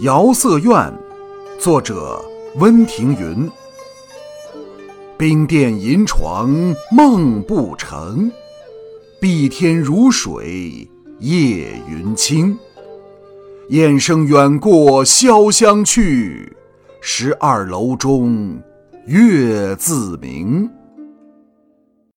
《遥色院》，作者温庭筠。冰殿银床梦不成，碧天如水夜云清。雁声远过潇湘去，十二楼中月自明。